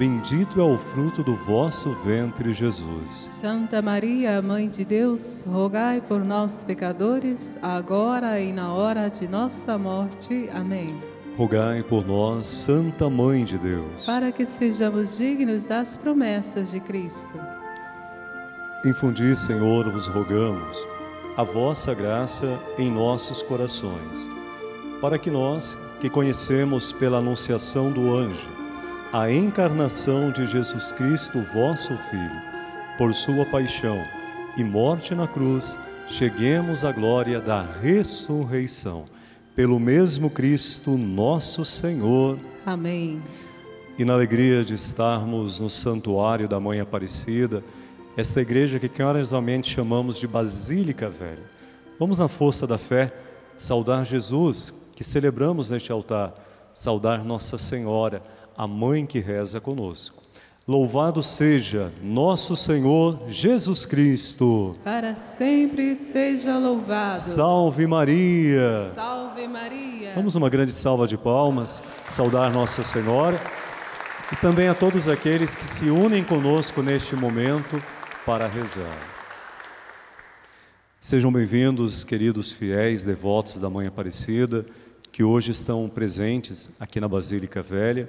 bendito é o fruto do vosso ventre, Jesus. Santa Maria, Mãe de Deus, rogai por nós, pecadores, agora e na hora de nossa morte. Amém. Rogai por nós, Santa Mãe de Deus. Para que sejamos dignos das promessas de Cristo. Infundi, Senhor, vos rogamos, a vossa graça em nossos corações, para que nós, que conhecemos pela anunciação do anjo, a encarnação de Jesus Cristo, vosso Filho, por sua paixão e morte na cruz, cheguemos à glória da ressurreição. Pelo mesmo Cristo, nosso Senhor. Amém. E na alegria de estarmos no santuário da Mãe Aparecida, esta igreja que carinhosamente chamamos de Basílica Velha. Vamos na força da fé saudar Jesus, que celebramos neste altar, saudar Nossa Senhora, a mãe que reza conosco. Louvado seja nosso Senhor Jesus Cristo. Para sempre seja louvado. Salve Maria. Salve Maria. Vamos uma grande salva de palmas, saudar Nossa Senhora e também a todos aqueles que se unem conosco neste momento para rezar. Sejam bem-vindos, queridos fiéis, devotos da Mãe Aparecida, que hoje estão presentes aqui na Basílica Velha.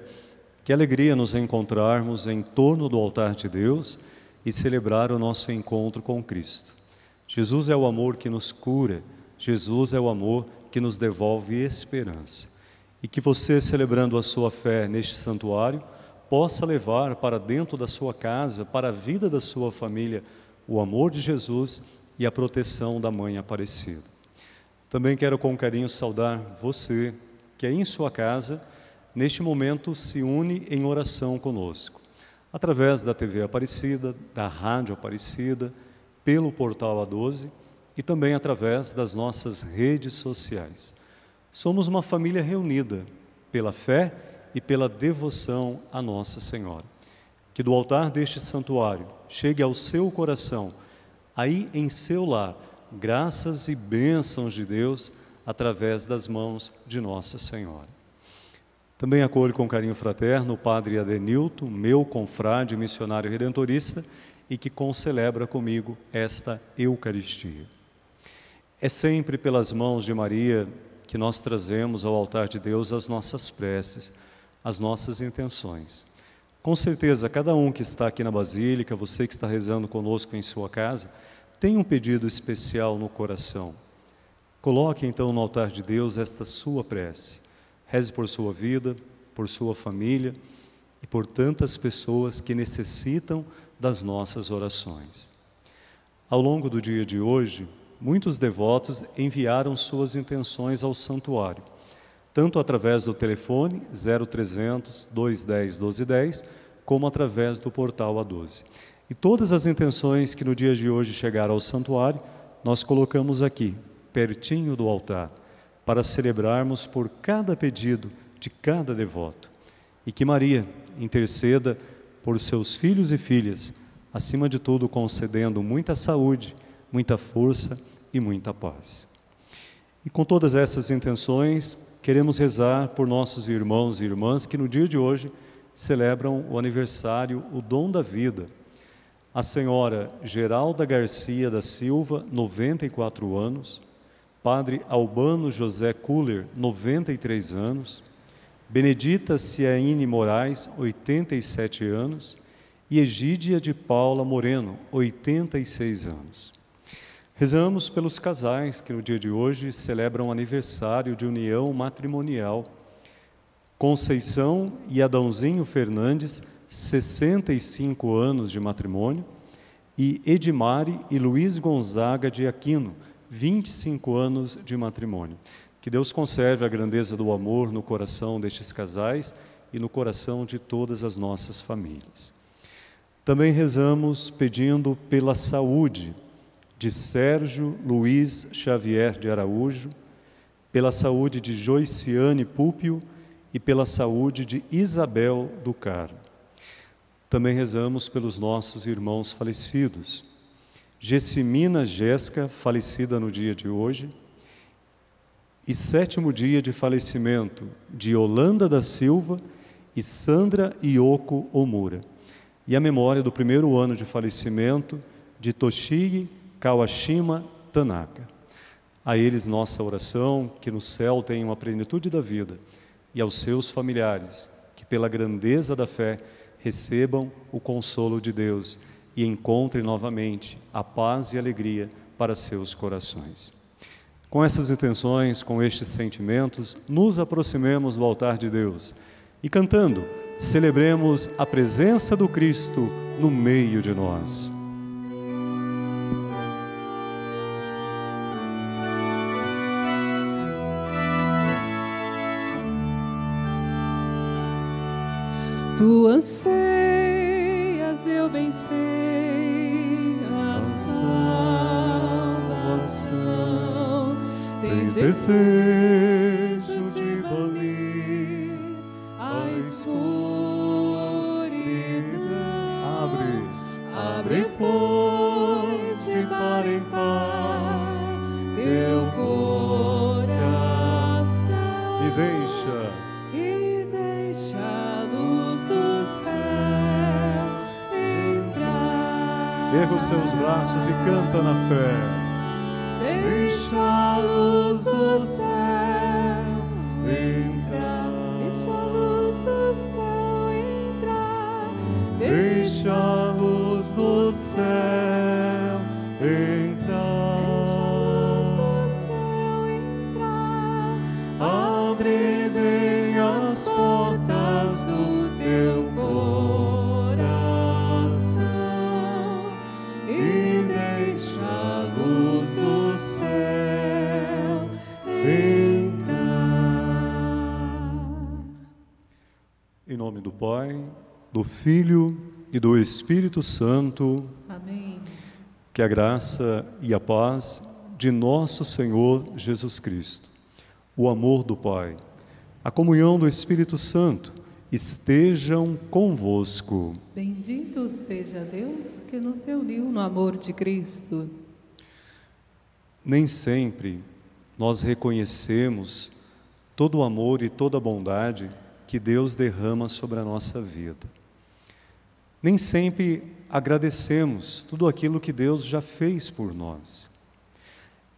Que alegria nos encontrarmos em torno do altar de Deus e celebrar o nosso encontro com Cristo. Jesus é o amor que nos cura, Jesus é o amor que nos devolve esperança. E que você, celebrando a sua fé neste santuário, possa levar para dentro da sua casa, para a vida da sua família, o amor de Jesus e a proteção da Mãe Aparecida. Também quero com carinho saudar você que aí em sua casa, neste momento, se une em oração conosco, através da TV Aparecida, da Rádio Aparecida, pelo portal A12 e também através das nossas redes sociais. Somos uma família reunida pela fé e pela devoção a Nossa Senhora. Que do altar deste santuário chegue ao seu coração, aí em seu lar, graças e bênçãos de Deus através das mãos de Nossa Senhora. Também acolho com carinho fraterno o Padre Adenilton, meu confrade missionário redentorista e que concelebra comigo esta Eucaristia. É sempre pelas mãos de Maria que nós trazemos ao altar de Deus as nossas preces, as nossas intenções. Com certeza, cada um que está aqui na Basílica, você que está rezando conosco em sua casa, tem um pedido especial no coração. Coloque então no altar de Deus esta sua prece. Reze por sua vida, por sua família e por tantas pessoas que necessitam das nossas orações. Ao longo do dia de hoje, muitos devotos enviaram suas intenções ao santuário, tanto através do telefone 0300 210 1210, como através do portal A12. E todas as intenções que no dia de hoje chegaram ao santuário, nós colocamos aqui, pertinho do altar, para celebrarmos por cada pedido de cada devoto. E que Maria interceda por seus filhos e filhas, acima de tudo concedendo muita saúde, muita força e muita paz. E com todas essas intenções, queremos rezar por nossos irmãos e irmãs que no dia de hoje celebram o aniversário, o dom da vida. A senhora Geralda Garcia da Silva, 94 anos, Padre Albano José Kuller, 93 anos, Benedita Ciaine Moraes, 87 anos, e Egídia de Paula Moreno, 86 anos. Rezamos pelos casais que no dia de hoje celebram aniversário de união matrimonial. Conceição e Adãozinho Fernandes, 65 anos de matrimônio, e Edmare e Luiz Gonzaga de Aquino, 25 anos de matrimônio. Que Deus conserve a grandeza do amor no coração destes casais e no coração de todas as nossas famílias. Também rezamos pedindo pela saúde de Sérgio Luiz Xavier de Araújo, pela saúde de Joiciane Púpio e pela saúde de Isabel do Carmo. Também rezamos pelos nossos irmãos falecidos. Gessimina Jéssica, falecida no dia de hoje, e sétimo dia de falecimento de Holanda da Silva e Sandra Ioko Omura. E a memória do primeiro ano de falecimento de Toshigi Kawashima Tanaka. A eles nossa oração, que no céu tenham a plenitude da vida, e aos seus familiares, que pela grandeza da fé recebam o consolo de Deus e encontrem novamente a paz e alegria para seus corações. Com essas intenções, com estes sentimentos, nos aproximemos do altar de Deus e cantando, celebremos a presença do Cristo no meio de nós. Tu anseias, eu bem sei a salvação. Tens desejo de banir a escuridão. Abre, abre, pois, de par em par teu coração e deixa e deixa a luz do céu. Erga os seus braços e canta na fé. Deixa a luz do céu entrar. Deixa a luz do céu entrar. Deixa a luz do céu entrar. Nome do Pai, do Filho e do Espírito Santo, Amém. que a graça e a paz de nosso Senhor Jesus Cristo, o amor do Pai, a comunhão do Espírito Santo estejam convosco. Bendito seja Deus que nos reuniu no amor de Cristo. Nem sempre nós reconhecemos todo o amor e toda a bondade que Deus derrama sobre a nossa vida. Nem sempre agradecemos tudo aquilo que Deus já fez por nós.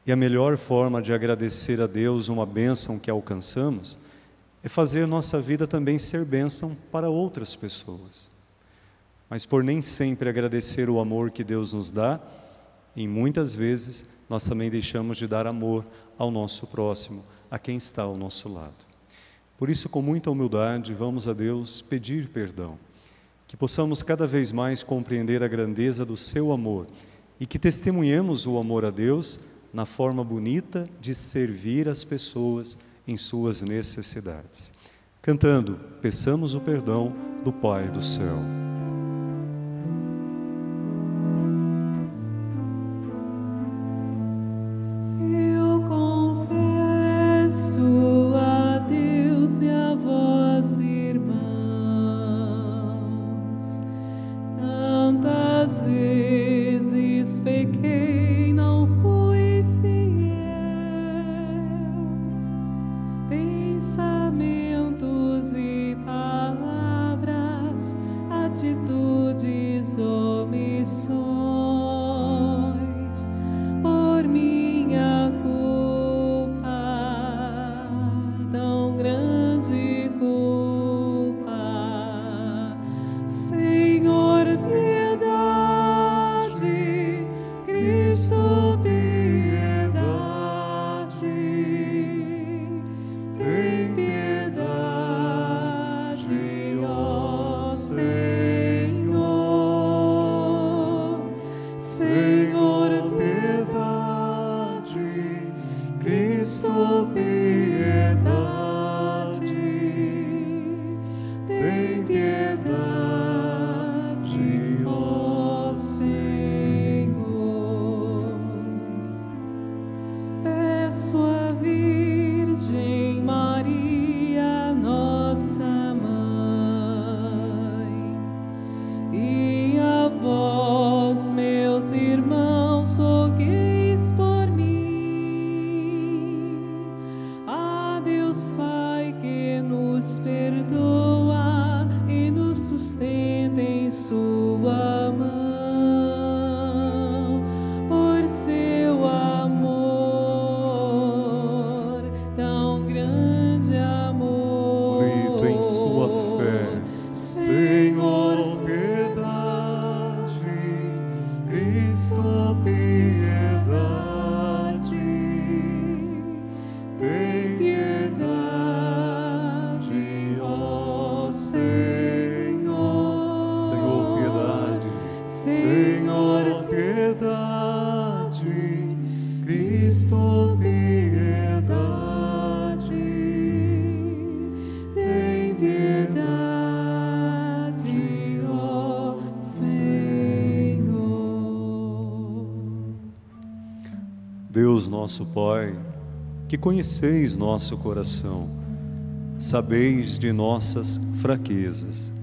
E a melhor forma de agradecer a Deus uma bênção que alcançamos é fazer nossa vida também ser bênção para outras pessoas. Mas por nem sempre agradecer o amor que Deus nos dá, em muitas vezes nós também deixamos de dar amor ao nosso próximo, a quem está ao nosso lado. Por isso, com muita humildade, vamos a Deus pedir perdão, que possamos cada vez mais compreender a grandeza do seu amor e que testemunhemos o amor a Deus na forma bonita de servir as pessoas em suas necessidades. Cantando, peçamos o perdão do Pai do céu. nos perdoa e nos sustenta em Sua que conheceis nosso coração, sabeis de nossas fraquezas.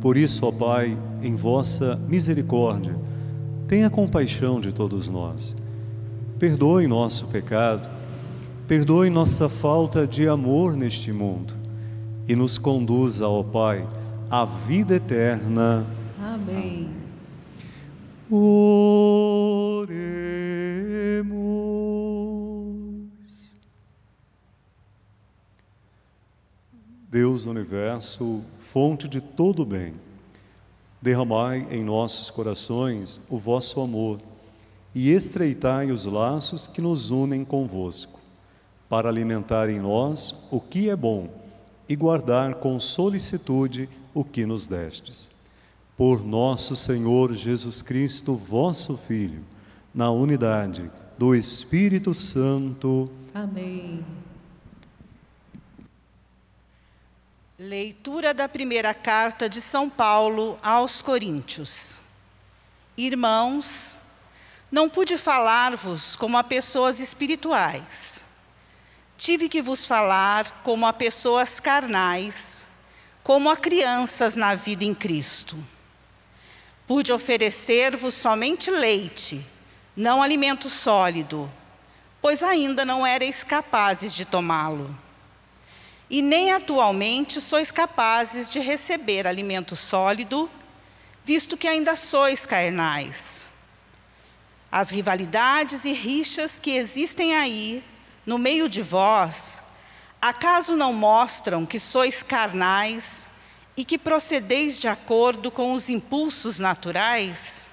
Por isso, ó Pai, em vossa misericórdia, tenha compaixão de todos nós. Perdoe nosso pecado, perdoe nossa falta de amor neste mundo e nos conduza, ó Pai, à vida eterna. Amém. Oremos. Deus do universo, fonte de todo bem, derramai em nossos corações o vosso amor e estreitai os laços que nos unem convosco, para alimentar em nós o que é bom e guardar com solicitude o que nos destes. Por nosso Senhor Jesus Cristo, vosso Filho, na unidade do Espírito Santo. Amém. Leitura da primeira carta de São Paulo aos Coríntios. Irmãos, não pude falar-vos como a pessoas espirituais. Tive que vos falar como a pessoas carnais, como a crianças na vida em Cristo. Pude oferecer-vos somente leite, não alimento sólido, pois ainda não erais capazes de tomá-lo. E nem atualmente sois capazes de receber alimento sólido, visto que ainda sois carnais. As rivalidades e rixas que existem aí, no meio de vós, acaso não mostram que sois carnais e que procedeis de acordo com os impulsos naturais?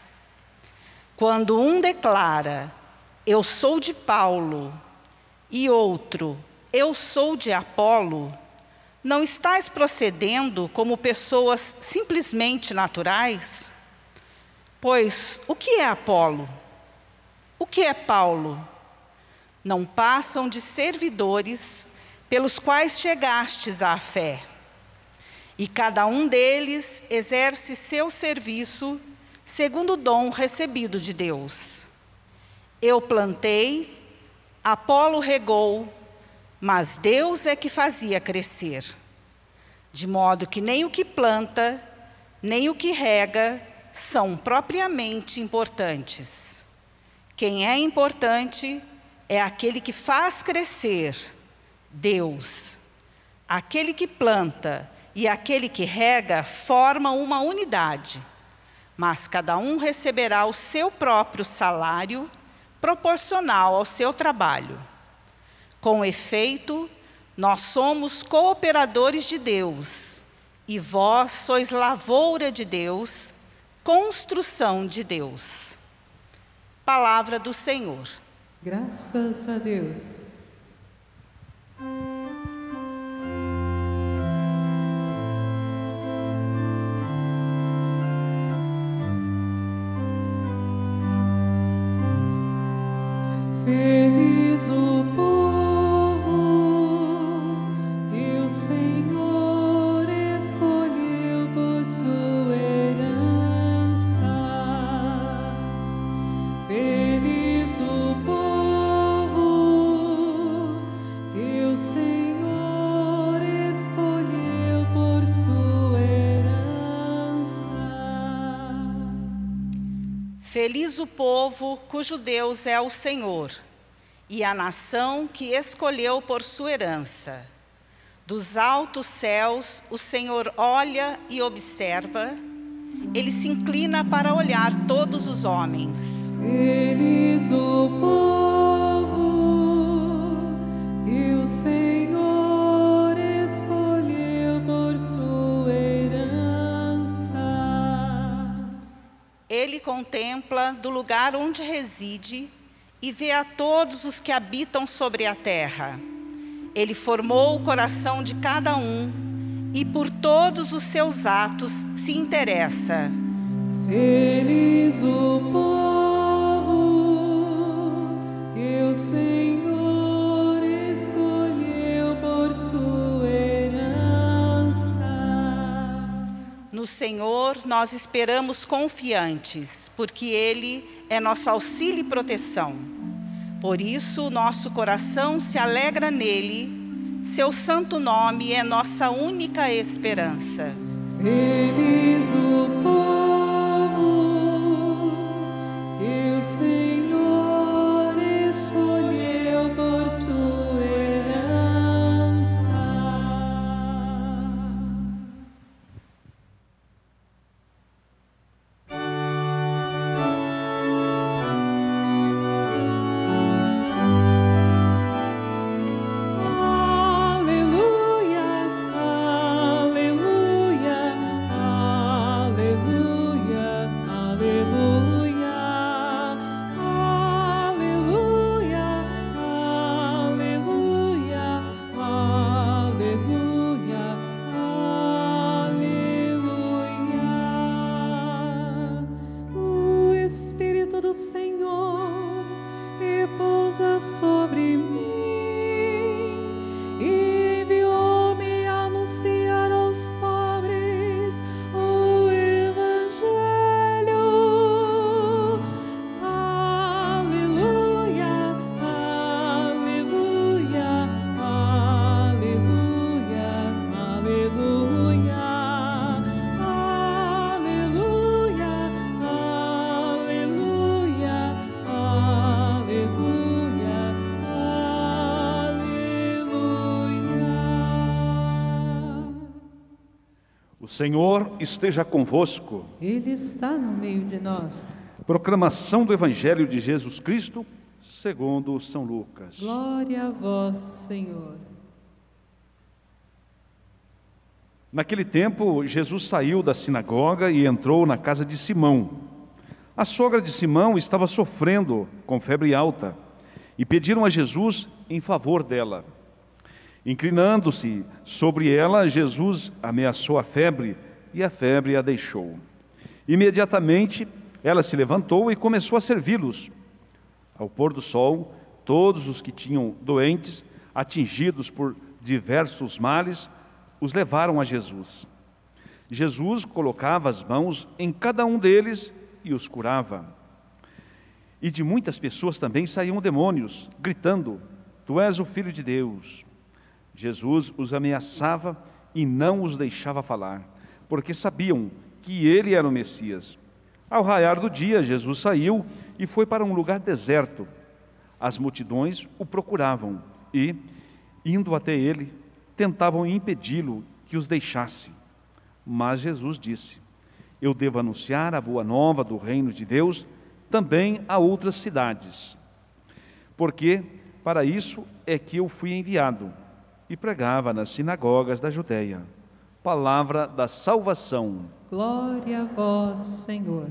Quando um declara, eu sou de Paulo, e outro, eu sou de Apolo, não estáis procedendo como pessoas simplesmente naturais? Pois o que é Apolo? O que é Paulo? Não passam de servidores pelos quais chegastes à fé. E cada um deles exerce seu serviço segundo o dom recebido de Deus. Eu plantei, Apolo regou, mas Deus é que fazia crescer. De modo que nem o que planta, nem o que rega são propriamente importantes. Quem é importante é aquele que faz crescer, Deus. Aquele que planta e aquele que rega formam uma unidade, mas cada um receberá o seu próprio salário proporcional ao seu trabalho. Com efeito, nós somos cooperadores de Deus, e vós sois lavoura de Deus, construção de Deus. Palavra do Senhor. Graças a Deus. Povo cujo Deus é o Senhor, e a nação que escolheu por sua herança. Dos altos céus, o Senhor olha e observa, ele se inclina para olhar todos os homens. Feliz o povo que o Senhor contempla do lugar onde reside e vê a todos os que habitam sobre a terra. Ele formou o coração de cada um e por todos os seus atos se interessa. Feliz o povo Senhor nós esperamos confiantes, porque Ele é nosso auxílio e proteção. Por isso, nosso coração se alegra nele, seu santo nome é nossa única esperança. Feliz o povo O Senhor esteja convosco. Ele está no meio de nós. Proclamação do Evangelho de Jesus Cristo, segundo São Lucas. Glória a vós, Senhor. Naquele tempo, Jesus saiu da sinagoga e entrou na casa de Simão. A sogra de Simão estava sofrendo com febre alta e pediram a Jesus em favor dela. Inclinando-se sobre ela, Jesus ameaçou a febre e a febre a deixou. Imediatamente, ela se levantou e começou a servi-los. Ao pôr do sol, todos os que tinham doentes, atingidos por diversos males, os levaram a Jesus. Jesus colocava as mãos em cada um deles e os curava. E de muitas pessoas também saíam demônios, gritando: Tu és o Filho de Deus. Jesus os ameaçava e não os deixava falar, porque sabiam que ele era o Messias. Ao raiar do dia, Jesus saiu e foi para um lugar deserto. As multidões o procuravam e, indo até ele, tentavam impedi-lo que os deixasse. Mas Jesus disse: Eu devo anunciar a boa nova do reino de Deus também a outras cidades. Porque para isso é que eu fui enviado e pregava nas sinagogas da Judéia. Palavra da salvação. Glória a vós, Senhor.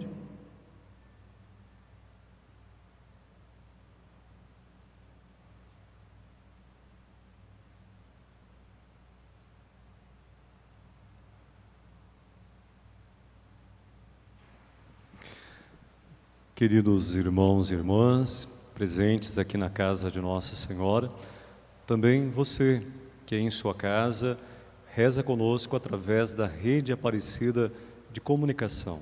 Queridos irmãos e irmãs, presentes aqui na casa de Nossa Senhora, também você que em sua casa reza conosco através da rede Aparecida de comunicação.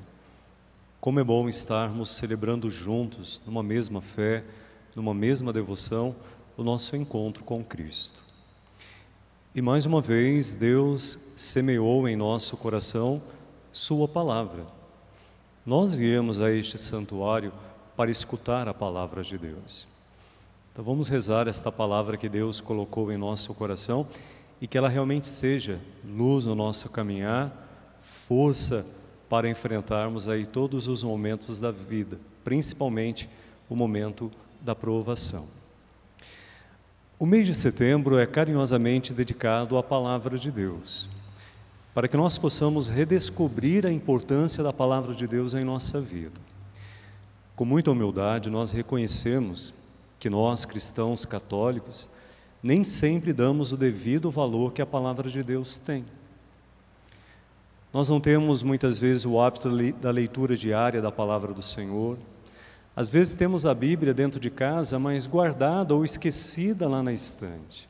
Como é bom estarmos celebrando juntos, numa mesma fé, numa mesma devoção, o nosso encontro com Cristo. E mais uma vez, Deus semeou em nosso coração Sua palavra. Nós viemos a este santuário para escutar a palavra de Deus. Então vamos rezar esta palavra que Deus colocou em nosso coração e que ela realmente seja luz no nosso caminhar, força para enfrentarmos aí todos os momentos da vida, principalmente o momento da provação. O mês de setembro é carinhosamente dedicado à palavra de Deus, para que nós possamos redescobrir a importância da palavra de Deus em nossa vida. Com muita humildade, nós reconhecemos que nós, cristãos católicos, nem sempre damos o devido valor que a palavra de Deus tem. Nós não temos muitas vezes o hábito da leitura diária da palavra do Senhor. Às vezes temos a Bíblia dentro de casa, mas guardada ou esquecida lá na estante.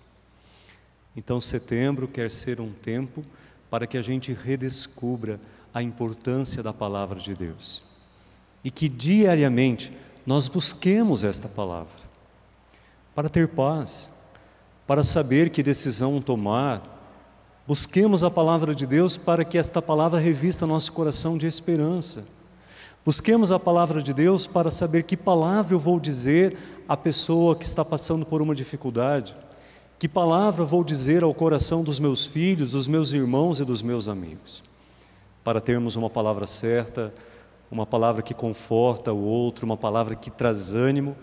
Então, setembro quer ser um tempo para que a gente redescubra a importância da palavra de Deus e que diariamente nós busquemos esta palavra para ter paz, para saber que decisão tomar. Busquemos a palavra de Deus para que esta palavra revista nosso coração de esperança. Busquemos a palavra de Deus para saber que palavra eu vou dizer à pessoa que está passando por uma dificuldade. Que palavra vou dizer ao coração dos meus filhos, dos meus irmãos e dos meus amigos? Para termos uma palavra certa, uma palavra que conforta o outro, uma palavra que traz ânimo,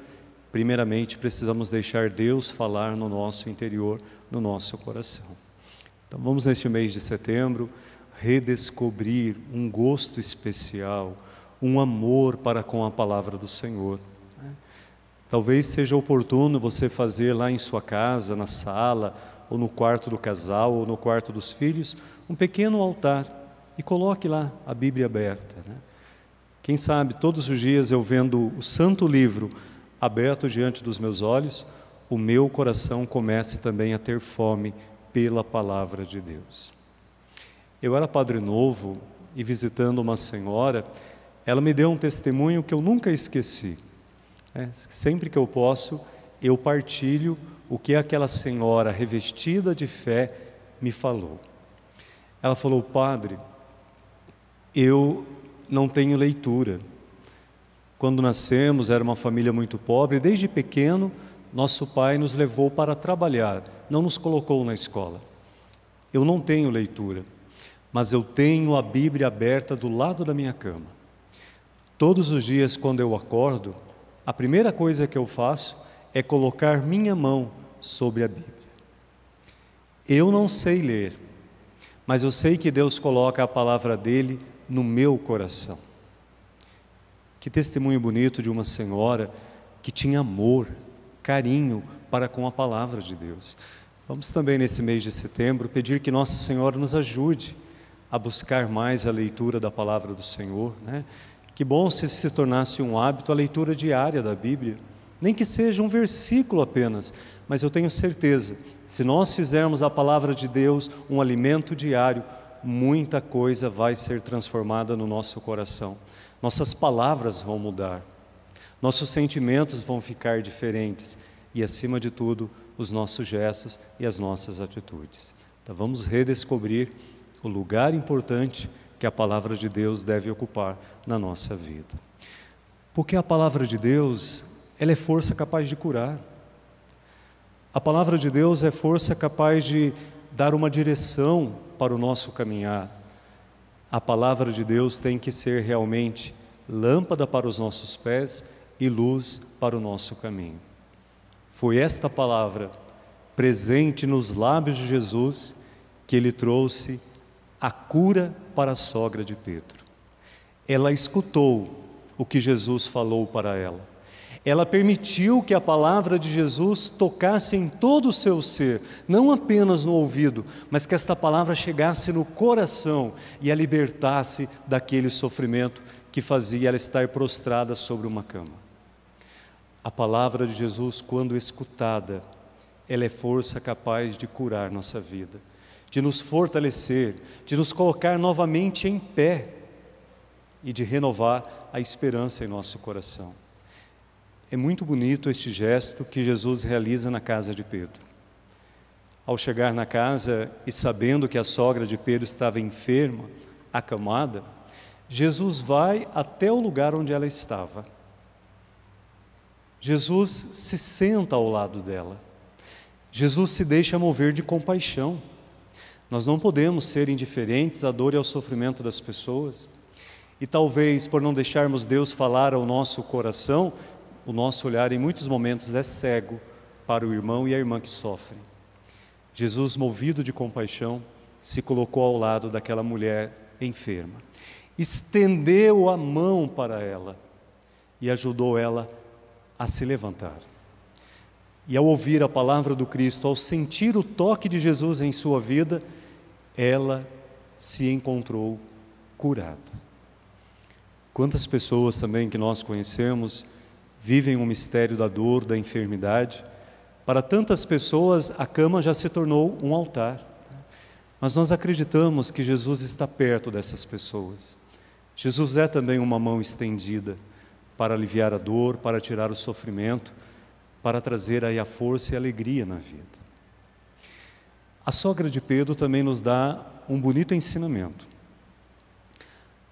primeiramente precisamos deixar Deus falar no nosso interior, no nosso coração. Então vamos neste mês de setembro redescobrir um gosto especial, um amor para com a palavra do Senhor. Talvez seja oportuno você fazer lá em sua casa, na sala, ou no quarto do casal, ou no quarto dos filhos, um pequeno altar e coloque lá a Bíblia aberta. Né? Quem sabe todos os dias eu vendo o Santo Livro aberto diante dos meus olhos, o meu coração comece também a ter fome pela palavra de Deus. Eu era padre novo e visitando uma senhora, ela me deu um testemunho que eu nunca esqueci. É, sempre que eu posso, eu partilho o que aquela senhora revestida de fé me falou. Ela falou, Padre, eu não tenho leitura. Quando nascemos, era uma família muito pobre, desde pequeno, nosso pai nos levou para trabalhar, não nos colocou na escola. Eu não tenho leitura, mas eu tenho a Bíblia aberta do lado da minha cama. Todos os dias, quando eu acordo, a primeira coisa que eu faço é colocar minha mão sobre a Bíblia. Eu não sei ler, mas eu sei que Deus coloca a palavra dele no meu coração. Que testemunho bonito de uma senhora que tinha amor, carinho para com a palavra de Deus. Vamos também nesse mês de setembro pedir que Nossa Senhora nos ajude a buscar mais a leitura da palavra do Senhor, né? Que bom se se tornasse um hábito a leitura diária da Bíblia, nem que seja um versículo apenas, mas eu tenho certeza, se nós fizermos a palavra de Deus um alimento diário, muita coisa vai ser transformada no nosso coração. Nossas palavras vão mudar, nossos sentimentos vão ficar diferentes e, acima de tudo, os nossos gestos e as nossas atitudes. Então, vamos redescobrir o lugar importante que a palavra de Deus deve ocupar na nossa vida. Porque a palavra de Deus, ela é força capaz de curar. A palavra de Deus é força capaz de dar uma direção para o nosso caminhar. A palavra de Deus tem que ser realmente lâmpada para os nossos pés e luz para o nosso caminho. Foi esta palavra presente nos lábios de Jesus que ele trouxe a cura para a sogra de Pedro. Ela escutou o que Jesus falou para ela. Ela permitiu que a palavra de Jesus tocasse em todo o seu ser, não apenas no ouvido, mas que esta palavra chegasse no coração e a libertasse daquele sofrimento que fazia ela estar prostrada sobre uma cama. A palavra de Jesus, quando escutada, ela é força capaz de curar nossa vida de nos fortalecer, de nos colocar novamente em pé e de renovar a esperança em nosso coração. É muito bonito este gesto que Jesus realiza na casa de Pedro. Ao chegar na casa e sabendo que a sogra de Pedro estava enferma, acamada, Jesus vai até o lugar onde ela estava. Jesus se senta ao lado dela. Jesus se deixa mover de compaixão. Nós não podemos ser indiferentes à dor e ao sofrimento das pessoas. E talvez por não deixarmos Deus falar ao nosso coração, o nosso olhar em muitos momentos é cego para o irmão e a irmã que sofrem. Jesus, movido de compaixão, se colocou ao lado daquela mulher enferma, estendeu a mão para ela e ajudou ela a se levantar. E ao ouvir a palavra do Cristo, ao sentir o toque de Jesus em sua vida, ela se encontrou curada. Quantas pessoas também que nós conhecemos vivem o mistério da dor, da enfermidade. Para tantas pessoas, a cama já se tornou um altar. Mas nós acreditamos que Jesus está perto dessas pessoas. Jesus é também uma mão estendida para aliviar a dor, para tirar o sofrimento, para trazer aí a força e a alegria na vida. A sogra de Pedro também nos dá um bonito ensinamento.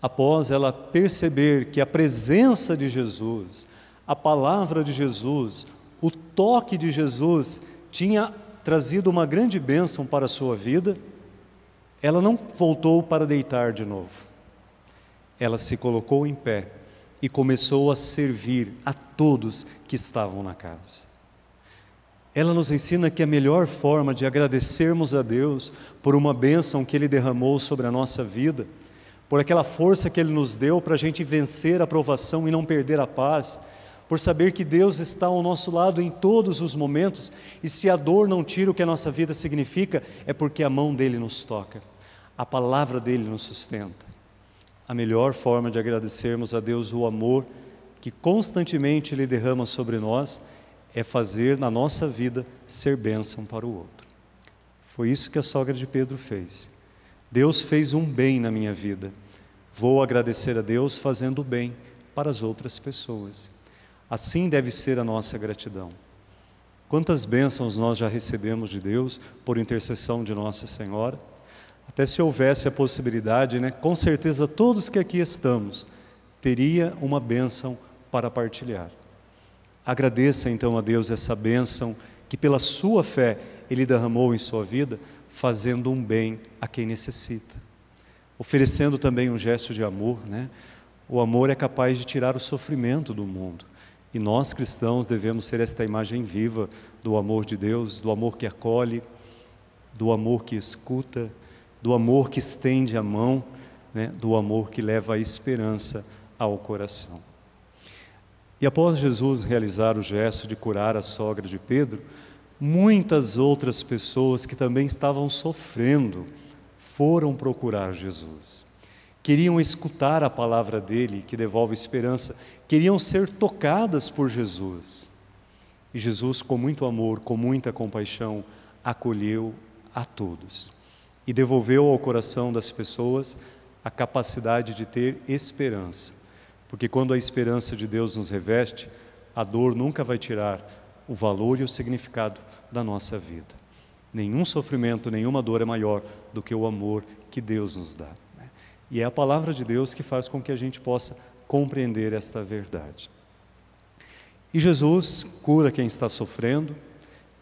Após ela perceber que a presença de Jesus, a palavra de Jesus, o toque de Jesus tinha trazido uma grande bênção para a sua vida, ela não voltou para deitar de novo. Ela se colocou em pé e começou a servir a todos que estavam na casa. Ela nos ensina que a melhor forma de agradecermos a Deus por uma bênção que Ele derramou sobre a nossa vida, por aquela força que Ele nos deu para a gente vencer a provação e não perder a paz, por saber que Deus está ao nosso lado em todos os momentos, e se a dor não tira o que a nossa vida significa, é porque a mão dele nos toca, a palavra dele nos sustenta. A melhor forma de agradecermos a Deus o amor que constantemente Ele derrama sobre nós é fazer na nossa vida ser bênção para o outro. Foi isso que a sogra de Pedro fez. Deus fez um bem na minha vida. Vou agradecer a Deus fazendo bem para as outras pessoas. Assim deve ser a nossa gratidão. Quantas bênçãos nós já recebemos de Deus por intercessão de Nossa Senhora? Até se houvesse a possibilidade, né, com certeza todos que aqui estamos teria uma bênção para partilhar. Agradeça então a Deus essa bênção que pela sua fé ele derramou em sua vida, fazendo um bem a quem necessita. Oferecendo também um gesto de amor, né? O amor é capaz de tirar o sofrimento do mundo. E nós cristãos devemos ser esta imagem viva do amor de Deus, do amor que acolhe, do amor que escuta, do amor que estende a mão, né? do amor que leva a esperança ao coração. E após Jesus realizar o gesto de curar a sogra de Pedro, muitas outras pessoas que também estavam sofrendo foram procurar Jesus. Queriam escutar a palavra dele, que devolve esperança, queriam ser tocadas por Jesus. E Jesus, com muito amor, com muita compaixão, acolheu a todos e devolveu ao coração das pessoas a capacidade de ter esperança. Porque quando a esperança de Deus nos reveste, a dor nunca vai tirar o valor e o significado da nossa vida. Nenhum sofrimento, nenhuma dor é maior do que o amor que Deus nos dá. Né? E é a palavra de Deus que faz com que a gente possa compreender esta verdade. E Jesus cura quem está sofrendo,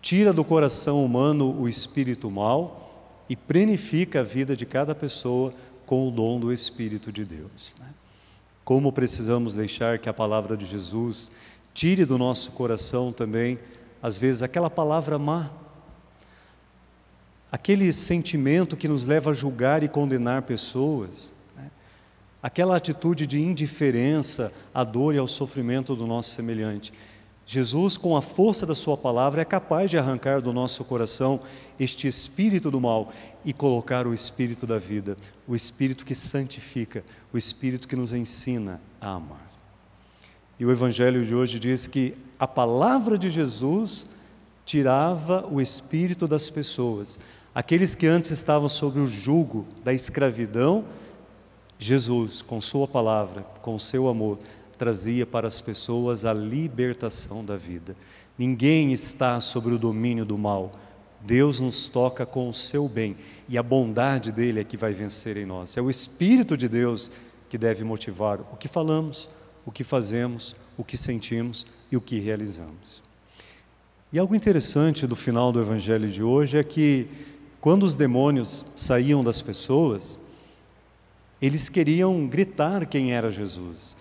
tira do coração humano o espírito mal e plenifica a vida de cada pessoa com o dom do Espírito de Deus. Né? Como precisamos deixar que a palavra de Jesus tire do nosso coração também, às vezes, aquela palavra má, aquele sentimento que nos leva a julgar e condenar pessoas? Aquela atitude de indiferença à dor e ao sofrimento do nosso semelhante. Jesus, com a força da Sua palavra, é capaz de arrancar do nosso coração este espírito do mal e colocar o espírito da vida, o espírito que santifica, o espírito que nos ensina a amar. E o Evangelho de hoje diz que a palavra de Jesus tirava o espírito das pessoas. Aqueles que antes estavam sob o jugo da escravidão, Jesus, com Sua palavra, com seu amor, trazia para as pessoas a libertação da vida. Ninguém está sobre o domínio do mal. Deus nos toca com o seu bem e a bondade dele é que vai vencer em nós. É o Espírito de Deus que deve motivar o que falamos, o que fazemos, o que sentimos e o que realizamos. E algo interessante do final do Evangelho de hoje é que, quando os demônios saíam das pessoas, eles queriam gritar quem era Jesus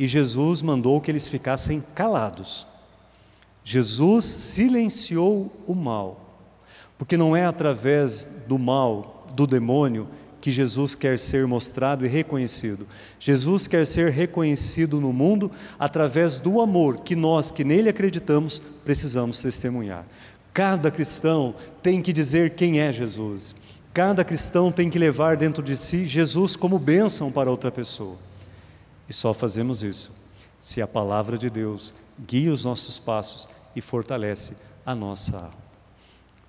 e Jesus mandou que eles ficassem calados. Jesus silenciou o mal, porque não é através do mal, do demônio, que Jesus quer ser mostrado e reconhecido. Jesus quer ser reconhecido no mundo através do amor que nós, que nele acreditamos, precisamos testemunhar. Cada cristão tem que dizer quem é Jesus. Cada cristão tem que levar dentro de si Jesus como bênção para outra pessoa. E só fazemos isso se a palavra de Deus guia os nossos passos e fortalece a nossa alma.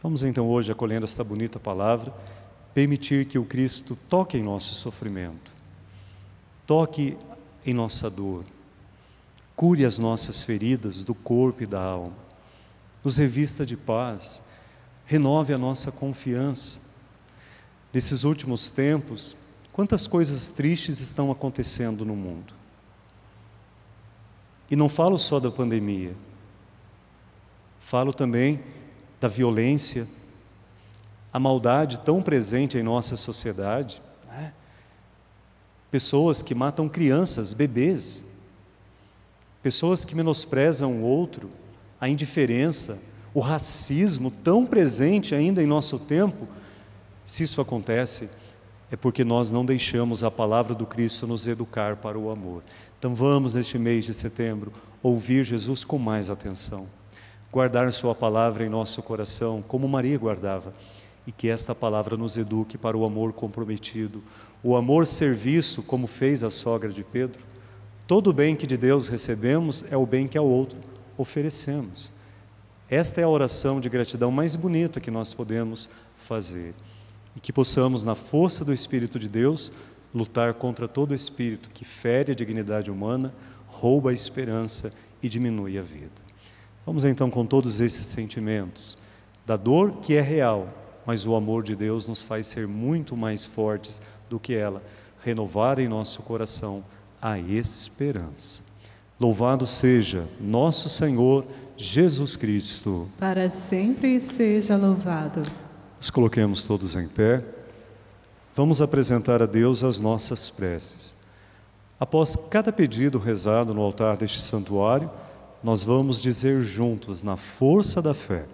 Vamos então hoje, acolhendo esta bonita palavra, permitir que o Cristo toque em nosso sofrimento, toque em nossa dor, cure as nossas feridas do corpo e da alma, nos revista de paz, renove a nossa confiança. Nesses últimos tempos, quantas coisas tristes estão acontecendo no mundo. E não falo só da pandemia, falo também da violência, a maldade tão presente em nossa sociedade. Né? Pessoas que matam crianças, bebês, pessoas que menosprezam o outro, a indiferença, o racismo tão presente ainda em nosso tempo. Se isso acontece, é porque nós não deixamos a palavra do Cristo nos educar para o amor. Então vamos, neste mês de setembro, ouvir Jesus com mais atenção, guardar Sua palavra em nosso coração, como Maria guardava e que esta palavra nos eduque para o amor comprometido, o amor serviço, como fez a sogra de Pedro. Todo bem que de Deus recebemos é o bem que ao outro oferecemos. Esta é a oração de gratidão mais bonita que nós podemos fazer. E que possamos, na força do Espírito de Deus, lutar contra todo espírito que fere a dignidade humana, rouba a esperança e diminui a vida. Vamos então com todos esses sentimentos da dor que é real, mas o amor de Deus nos faz ser muito mais fortes do que ela, renovar em nosso coração a esperança. Louvado seja nosso Senhor Jesus Cristo. Para sempre seja louvado. Nos coloquemos todos em pé. Vamos apresentar a Deus as nossas preces. Após cada pedido rezado no altar deste santuário, nós vamos dizer juntos, na força da fé: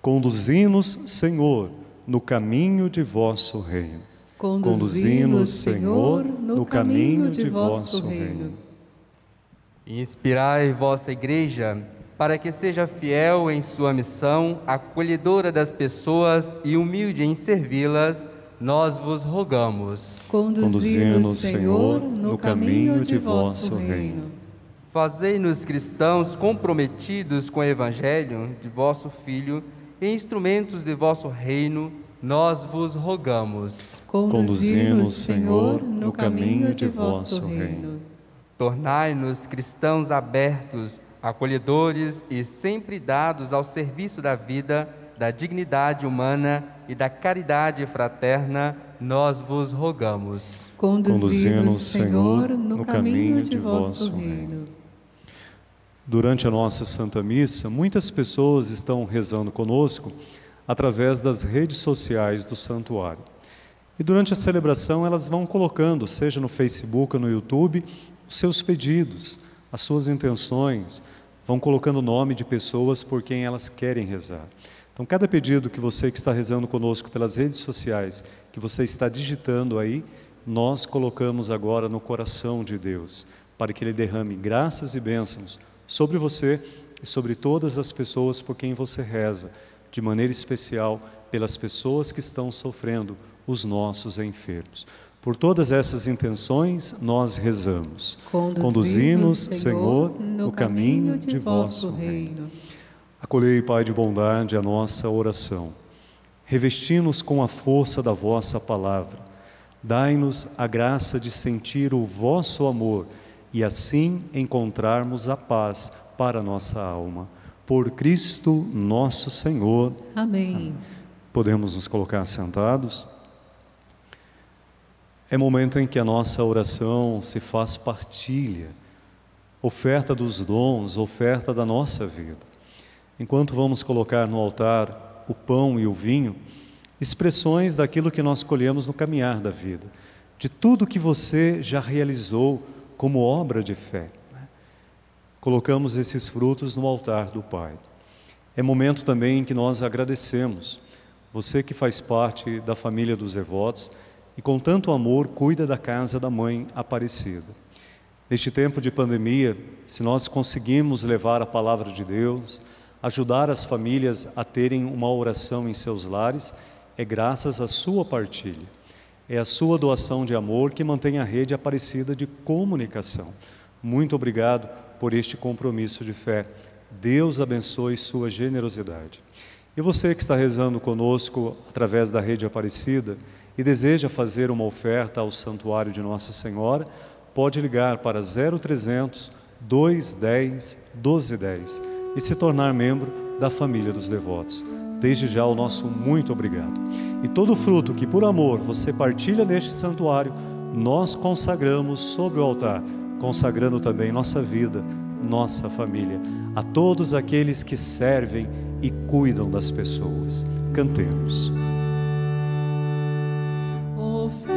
Conduzi-nos, Senhor, no caminho de vosso reino. Conduzi-nos, Senhor, no caminho de vosso reino. Inspirai vossa igreja para que seja fiel em sua missão, acolhedora das pessoas e humilde em servi-las, nós vos rogamos. Conduzi-nos, Senhor, no caminho de vosso reino. Fazei-nos cristãos comprometidos com o evangelho de vosso Filho e instrumentos de vosso reino, nós vos rogamos. Conduzi-nos, Senhor, no caminho de vosso reino. Tornai-nos cristãos abertos, acolhedores e sempre dados ao serviço da vida, da dignidade humana e da caridade fraterna, nós vos rogamos. Conduzi-nos, Senhor, no caminho de vosso reino. Durante a nossa Santa Missa, muitas pessoas estão rezando conosco através das redes sociais do santuário. E durante a celebração, elas vão colocando, seja no Facebook ou no YouTube, os seus pedidos, as suas intenções, vão colocando o nome de pessoas por quem elas querem rezar. Então, cada pedido que você que está rezando conosco pelas redes sociais, que você está digitando aí, nós colocamos agora no coração de Deus, para que Ele derrame graças e bênçãos sobre você e sobre todas as pessoas por quem você reza, de maneira especial pelas pessoas que estão sofrendo, os nossos enfermos. Por todas essas intenções, nós rezamos. Conduzi-nos, Senhor, no caminho de vosso reino. Acolhei, Pai de bondade, a nossa oração. Revesti-nos com a força da vossa palavra. Dai-nos a graça de sentir o vosso amor e assim encontrarmos a paz para a nossa alma. Por Cristo nosso Senhor. Amém. Podemos nos colocar sentados? É momento em que a nossa oração se faz partilha, oferta dos dons, oferta da nossa vida. Enquanto vamos colocar no altar o pão e o vinho, expressões daquilo que nós colhemos no caminhar da vida, de tudo que você já realizou como obra de fé. Colocamos esses frutos no altar do Pai. É momento também em que nós agradecemos você que faz parte da família dos devotos com tanto amor cuida da casa da mãe Aparecida. Neste tempo de pandemia, se nós conseguimos levar a palavra de Deus, ajudar as famílias a terem uma oração em seus lares, é graças à sua partilha. É a sua doação de amor que mantém a rede Aparecida de comunicação. Muito obrigado por este compromisso de fé. Deus abençoe sua generosidade. E você que está rezando conosco através da rede Aparecida e deseja fazer uma oferta ao Santuário de Nossa Senhora, pode ligar para 0300 210 1210 e se tornar membro da família dos devotos. Desde já o nosso muito obrigado. E todo fruto que por amor você partilha neste santuário, nós consagramos sobre o altar, consagrando também nossa vida, nossa família, a todos aqueles que servem e cuidam das pessoas. Cantemos. soul.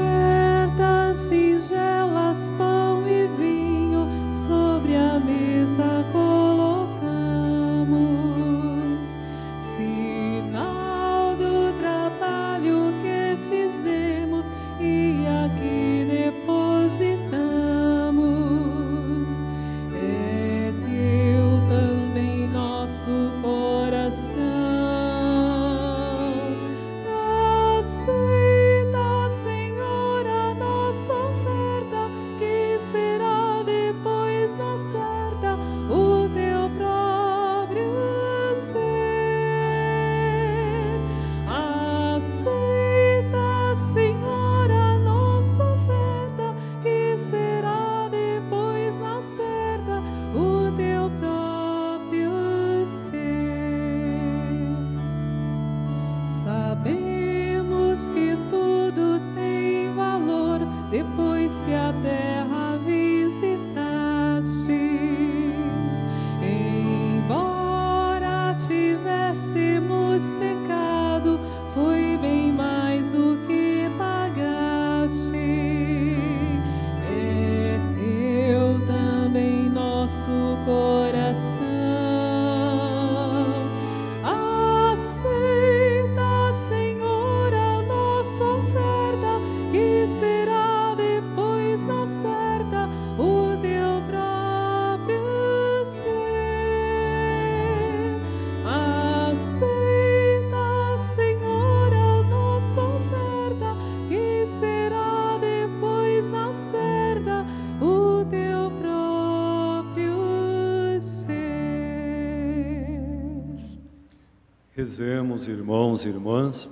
Rezemos, irmãos e irmãs,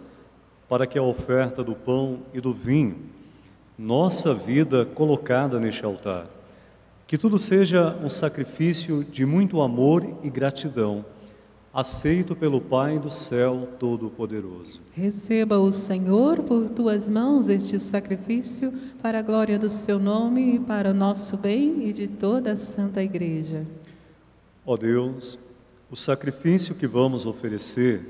para que a oferta do pão e do vinho, nossa vida colocada neste altar, que tudo seja um sacrifício de muito amor e gratidão, aceito pelo Pai do céu Todo-Poderoso. Receba o Senhor por tuas mãos este sacrifício para a glória do seu nome e para o nosso bem e de toda a Santa Igreja. Ó Deus, o sacrifício que vamos oferecer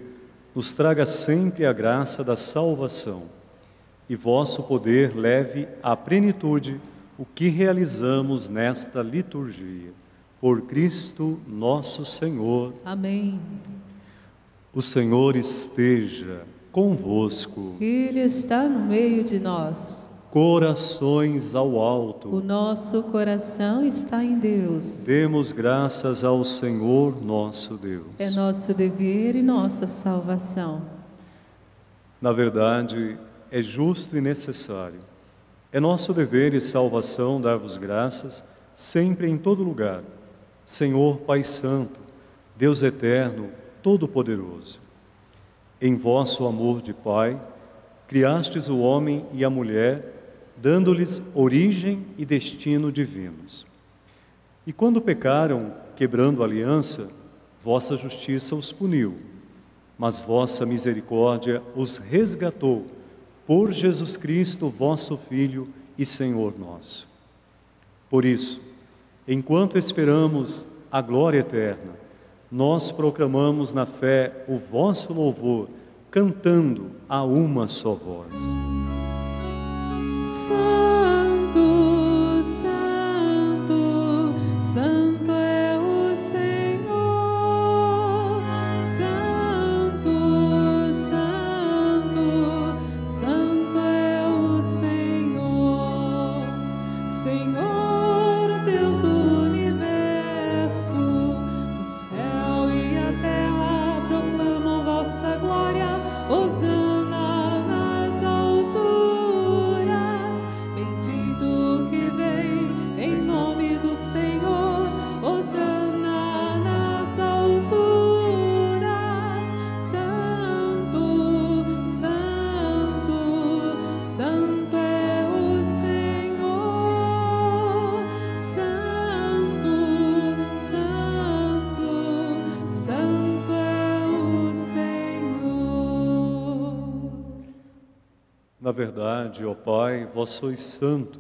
nos traga sempre a graça da salvação e vosso poder leve à plenitude o que realizamos nesta liturgia. Por Cristo nosso Senhor. Amém. O Senhor esteja convosco. Ele está no meio de nós. Corações ao O alto. nosso coração está em Deus. Demos graças ao Senhor nosso Deus. É nosso dever e nossa salvação. Na verdade, é justo e necessário. É nosso dever e salvação dar-vos graças, sempre e em todo lugar. Senhor Pai Santo, Deus Eterno, Todo-Poderoso. Em vosso amor de Pai, criastes o homem e a mulher, dando-lhes origem e destino divinos. E quando pecaram, quebrando a aliança, vossa justiça os puniu, mas vossa misericórdia os resgatou por Jesus Cristo, vosso Filho e Senhor nosso. Por isso, enquanto esperamos a glória eterna, nós proclamamos na fé o vosso louvor, cantando a uma só voz. Verdade, ó Pai, vós sois santo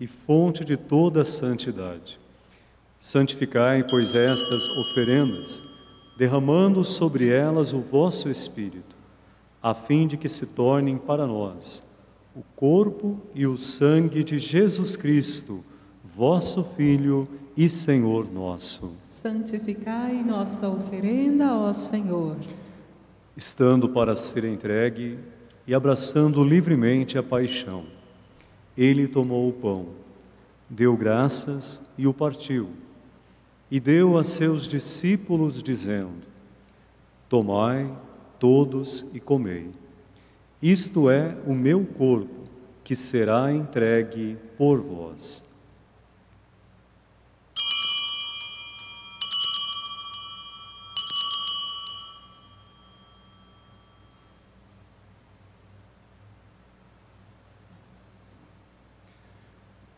e fonte de toda santidade. Santificai, pois, estas oferendas, derramando sobre elas o vosso Espírito, a fim de que se tornem para nós o corpo e o sangue de Jesus Cristo, vosso Filho e Senhor nosso. Santificai nossa oferenda, ó Senhor. Estando para ser entregue e abraçando livremente a paixão, ele tomou o pão, deu graças e o partiu, e deu a seus discípulos, dizendo: Tomai todos e comei. Isto é o meu corpo, que será entregue por vós.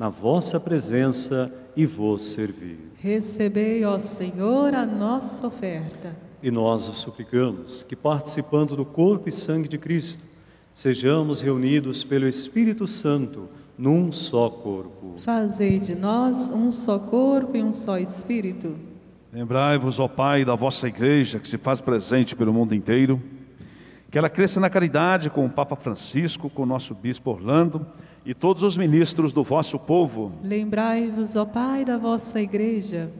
na vossa presença e vos servir. Recebei, ó Senhor, a nossa oferta. E nós o suplicamos que, participando do corpo e sangue de Cristo, sejamos reunidos pelo Espírito Santo num só corpo. Fazei de nós um só corpo e um só Espírito. Lembrai-vos, ó Pai, da vossa igreja que se faz presente pelo mundo inteiro, que ela cresça na caridade com o Papa Francisco, com o nosso Bispo Orlando e todos os ministros do vosso povo. Lembrai-vos, ó Pai, da vossa igreja.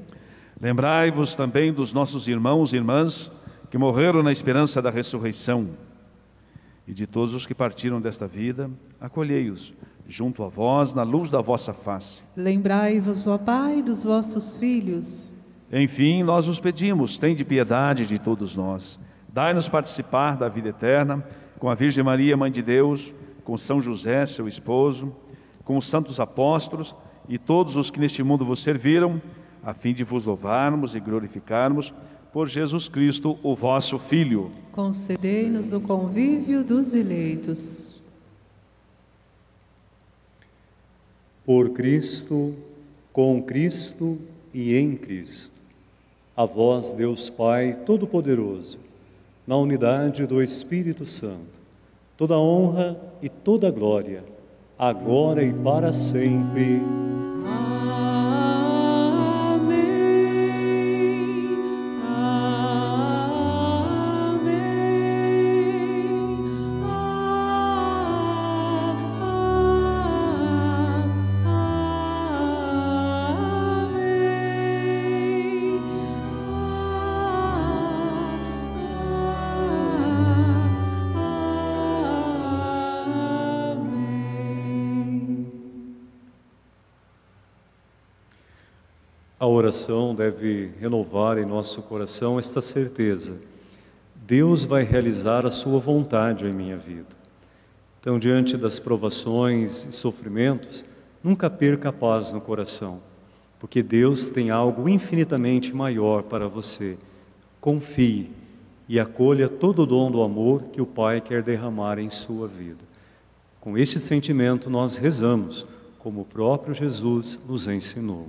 Lembrai-vos também dos nossos irmãos e irmãs que morreram na esperança da ressurreição. E de todos os que partiram desta vida, acolhei-os junto a vós na luz da vossa face. Lembrai-vos, ó Pai, dos vossos filhos. Enfim, nós os pedimos, tende piedade de todos nós. Dai-nos participar da vida eterna com a Virgem Maria, Mãe de Deus, com São José, seu esposo, com os santos apóstolos e todos os que neste mundo vos serviram, a fim de vos louvarmos e glorificarmos por Jesus Cristo, o vosso Filho. Concedei-nos o convívio dos eleitos. Por Cristo, com Cristo e em Cristo. A vós, Deus Pai Todo-Poderoso, na unidade do Espírito Santo toda honra e toda glória, agora e para sempre. Deve renovar em nosso coração esta certeza: Deus vai realizar a Sua vontade em minha vida. Então, diante das provações e sofrimentos, nunca perca a paz no coração, porque Deus tem algo infinitamente maior para você. Confie e acolha todo o dom do amor que o Pai quer derramar em sua vida. Com este sentimento, nós rezamos, como o próprio Jesus nos ensinou.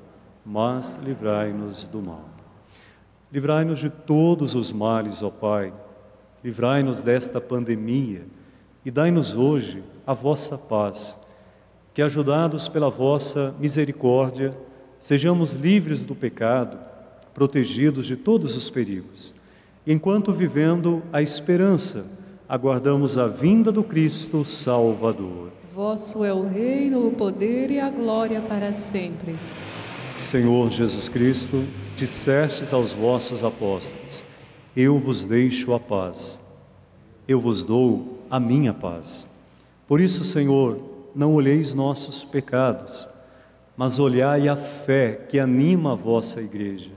mas livrai-nos do mal. Livrai-nos de todos os males, ó Pai. Livrai-nos desta pandemia e dai-nos hoje a vossa paz. Que, ajudados pela vossa misericórdia, sejamos livres do pecado, protegidos de todos os perigos. Enquanto vivendo a esperança, aguardamos a vinda do Cristo Salvador. Vosso é o reino, o poder e a glória para sempre. Senhor Jesus Cristo, dissestes aos vossos apóstolos: Eu vos deixo a paz. Eu vos dou a minha paz. Por isso, Senhor, não olheis nossos pecados, mas olhai a fé que anima a vossa igreja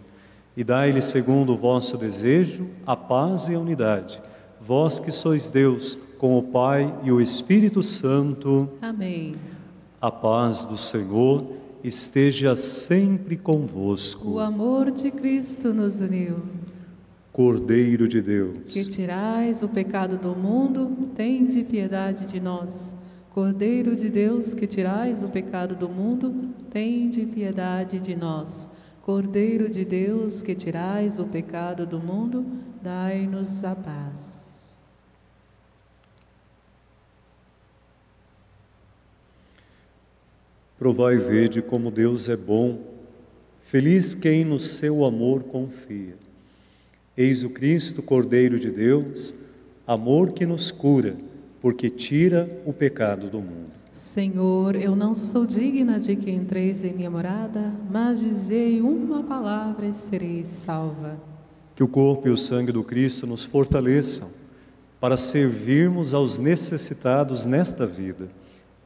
e dai-lhe, segundo o vosso desejo, a paz e a unidade. Vós que sois Deus, com o Pai e o Espírito Santo. Amém. A paz do Senhor esteja sempre convosco. O amor de Cristo nos uniu. Cordeiro de Deus, que tirais o pecado do mundo, tende piedade de nós. Cordeiro de Deus, que tirais o pecado do mundo, tende piedade de nós. Cordeiro de Deus, que tirais o pecado do mundo, dai-nos a paz. Provai e vede como Deus é bom, feliz quem no seu amor confia. Eis o Cristo, Cordeiro de Deus, amor que nos cura, porque tira o pecado do mundo. Senhor, eu não sou digna de que entreis em minha morada, mas dizei uma palavra e serei salva. Que o corpo e o sangue do Cristo nos fortaleçam para servirmos aos necessitados nesta vida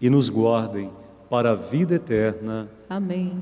e nos guardem para a vida eterna. Amém.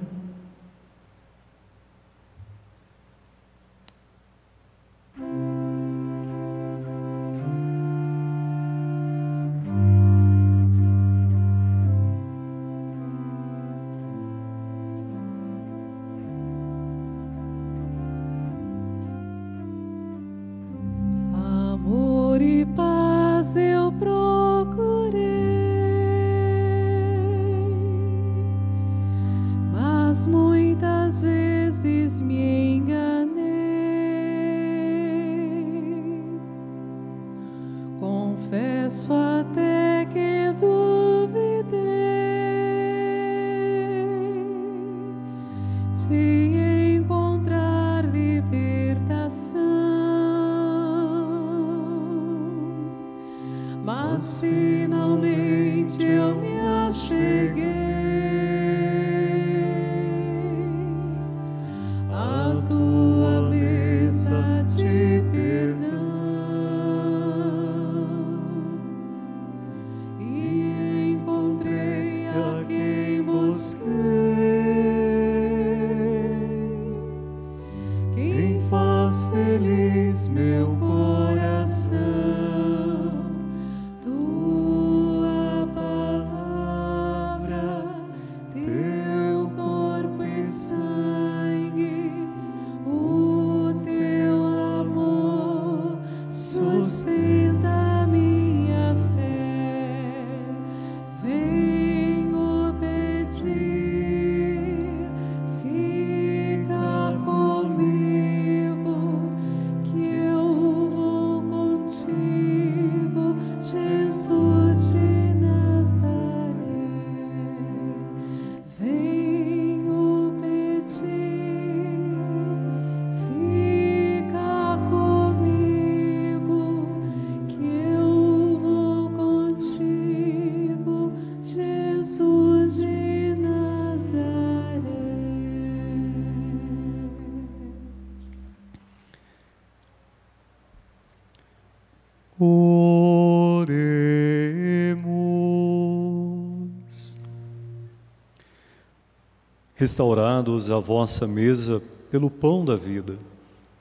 Restaurados à vossa mesa pelo pão da vida,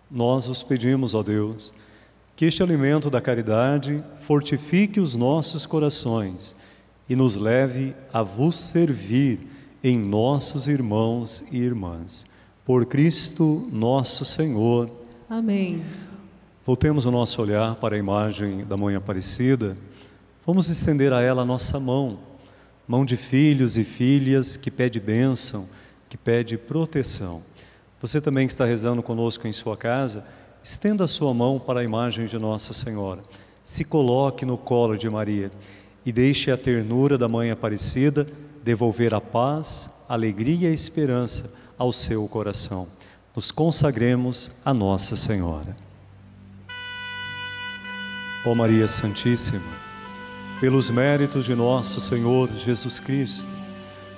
nós os pedimos, ó Deus, que este alimento da caridade fortifique os nossos corações e nos leve a vos servir em nossos irmãos e irmãs. Por Cristo nosso Senhor. Amém. Voltemos o nosso olhar para a imagem da Mãe Aparecida. Vamos estender a ela a nossa mão, mão de filhos e filhas que pede bênção, que pede proteção. Você também que está rezando conosco em sua casa, estenda a sua mão para a imagem de Nossa Senhora. Se coloque no colo de Maria e deixe a ternura da Mãe Aparecida devolver a paz, a alegria e a esperança ao seu coração. Nos consagremos a Nossa Senhora. Ó Maria Santíssima, pelos méritos de nosso Senhor Jesus Cristo,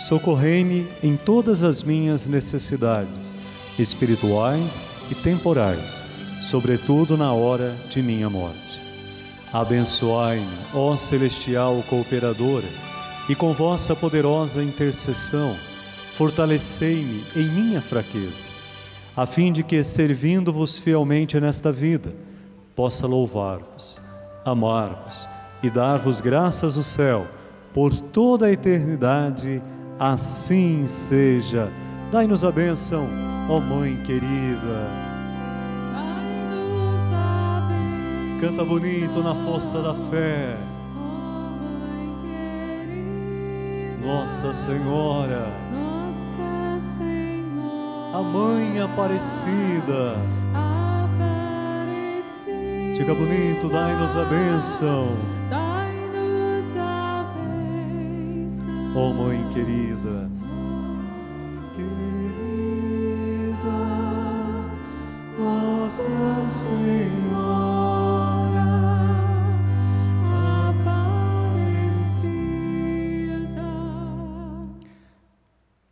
Socorrei-me em todas as minhas necessidades, espirituais e temporais, sobretudo na hora de minha morte. Abençoai-me, ó celestial cooperadora, e com vossa poderosa intercessão, fortalecei-me em minha fraqueza, a fim de que, servindo-vos fielmente nesta vida, possa louvar-vos, amar-vos e dar-vos graças do céu por toda a eternidade. Assim seja. Dai-nos a bênção, ó Mãe querida. Canta bonito na força da fé. Nossa Senhora, Nossa Senhora, a Mãe Aparecida. Aparecida, Diga bonito, dai-nos a bênção, dai-nos a bênção. ó Mãe querida. Querida, Nossa Senhora.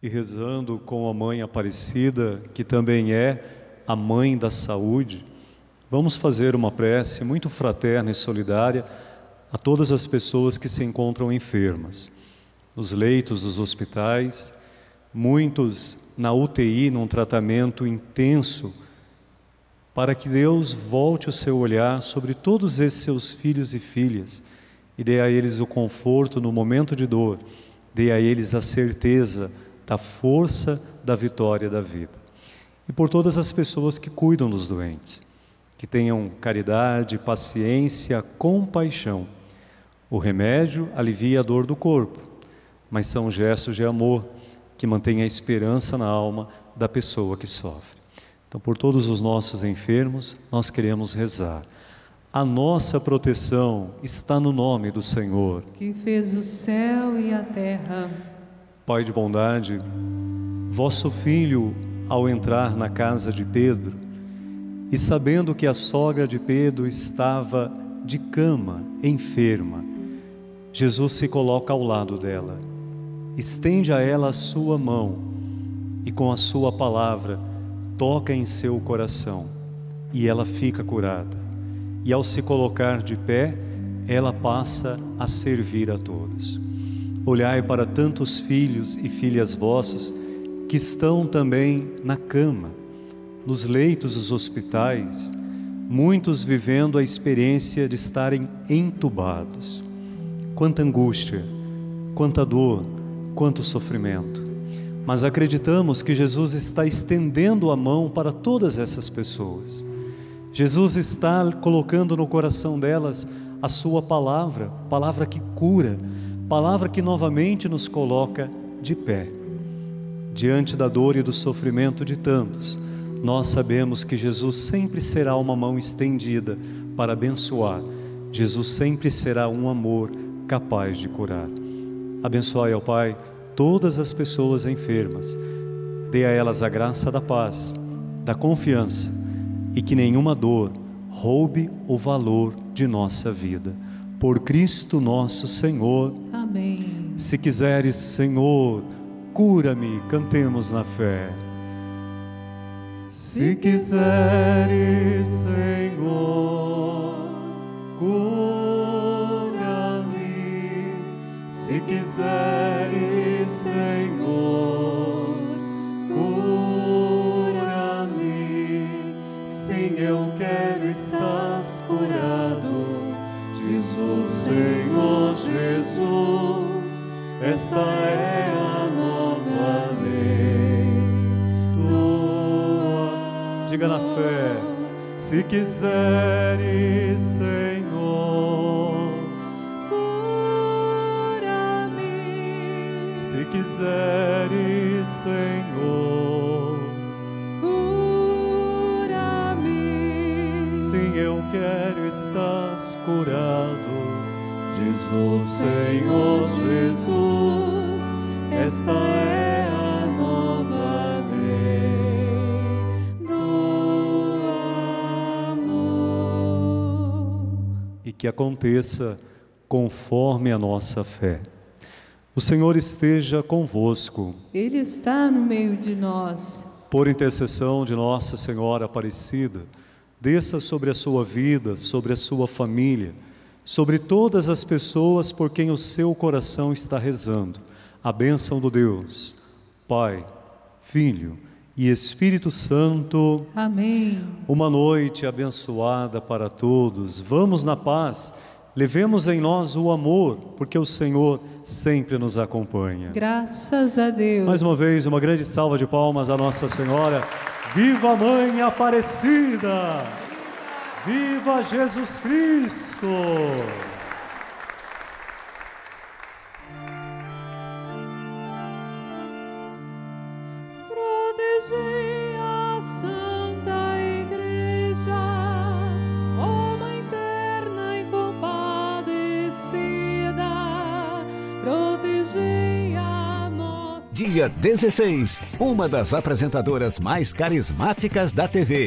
E rezando com a Mãe Aparecida, que também é a Mãe da Saúde, vamos fazer uma prece muito fraterna e solidária a todas as pessoas que se encontram enfermas, nos leitos dos hospitais, muitos na UTI, num tratamento intenso, para que Deus volte o seu olhar sobre todos esses seus filhos e filhas e dê a eles o conforto no momento de dor, dê a eles a certeza da força da vitória da vida. E por todas as pessoas que cuidam dos doentes, que tenham caridade, paciência, compaixão. O remédio alivia a dor do corpo, mas são gestos de amor que mantêm a esperança na alma da pessoa que sofre. Então, por todos os nossos enfermos, nós queremos rezar. A nossa proteção está no nome do Senhor. que fez o céu e a terra. Pai de bondade, vosso filho, ao entrar na casa de Pedro, e sabendo que a sogra de Pedro estava de cama, enferma, Jesus se coloca ao lado dela, estende a ela a sua mão e com a sua palavra toca em seu coração e ela fica curada. E ao se colocar de pé, ela passa a servir a todos. Olhai para tantos filhos e filhas vossos que estão também na cama, nos leitos dos hospitais, muitos vivendo a experiência de estarem entubados. Quanta angústia, quanta dor, quanto sofrimento. Mas acreditamos que Jesus está estendendo a mão para todas essas pessoas. Jesus está colocando no coração delas a sua palavra, palavra que cura, palavra que novamente nos coloca de pé. diante da dor e do sofrimento de tantos, nós sabemos que Jesus sempre será uma mão estendida para abençoar. Jesus sempre será um amor capaz de curar. Abençoai, ó Pai, todas as pessoas enfermas. Dê a elas a graça da paz, da confiança e que nenhuma dor roube o valor de nossa vida. Por Cristo nosso Senhor. Amém. Se quiseres, Senhor, cura-me, cantemos na fé. Se quiseres, Senhor, cura-me. Se quiseres, Senhor, cura-me. Sim, eu quero estar curado. Diz o Senhor Jesus, esta é a nova lei. Tua. Diga na fé, se quiseres, Senhor, quiseres, Senhor, cura-me, sim, eu quero estar curado. Diz o Senhor Jesus, esta é a nova lei do amor. e que aconteça conforme a nossa fé. O Senhor esteja convosco, Ele está no meio de nós. por intercessão de Nossa Senhora Aparecida, desça sobre a sua vida, sobre a sua família, sobre todas as pessoas por quem o seu coração está rezando. A bênção do Deus, Pai, Filho e Espírito Santo. Amém. Uma noite abençoada para todos. Vamos na paz. Levemos em nós o amor, porque o Senhor sempre nos acompanha. Graças a Deus. Mais uma vez, uma grande salva de palmas a Nossa Senhora. Viva Mãe Aparecida! Viva Jesus Cristo! Dia 16, uma das apresentadoras mais carismáticas da TV,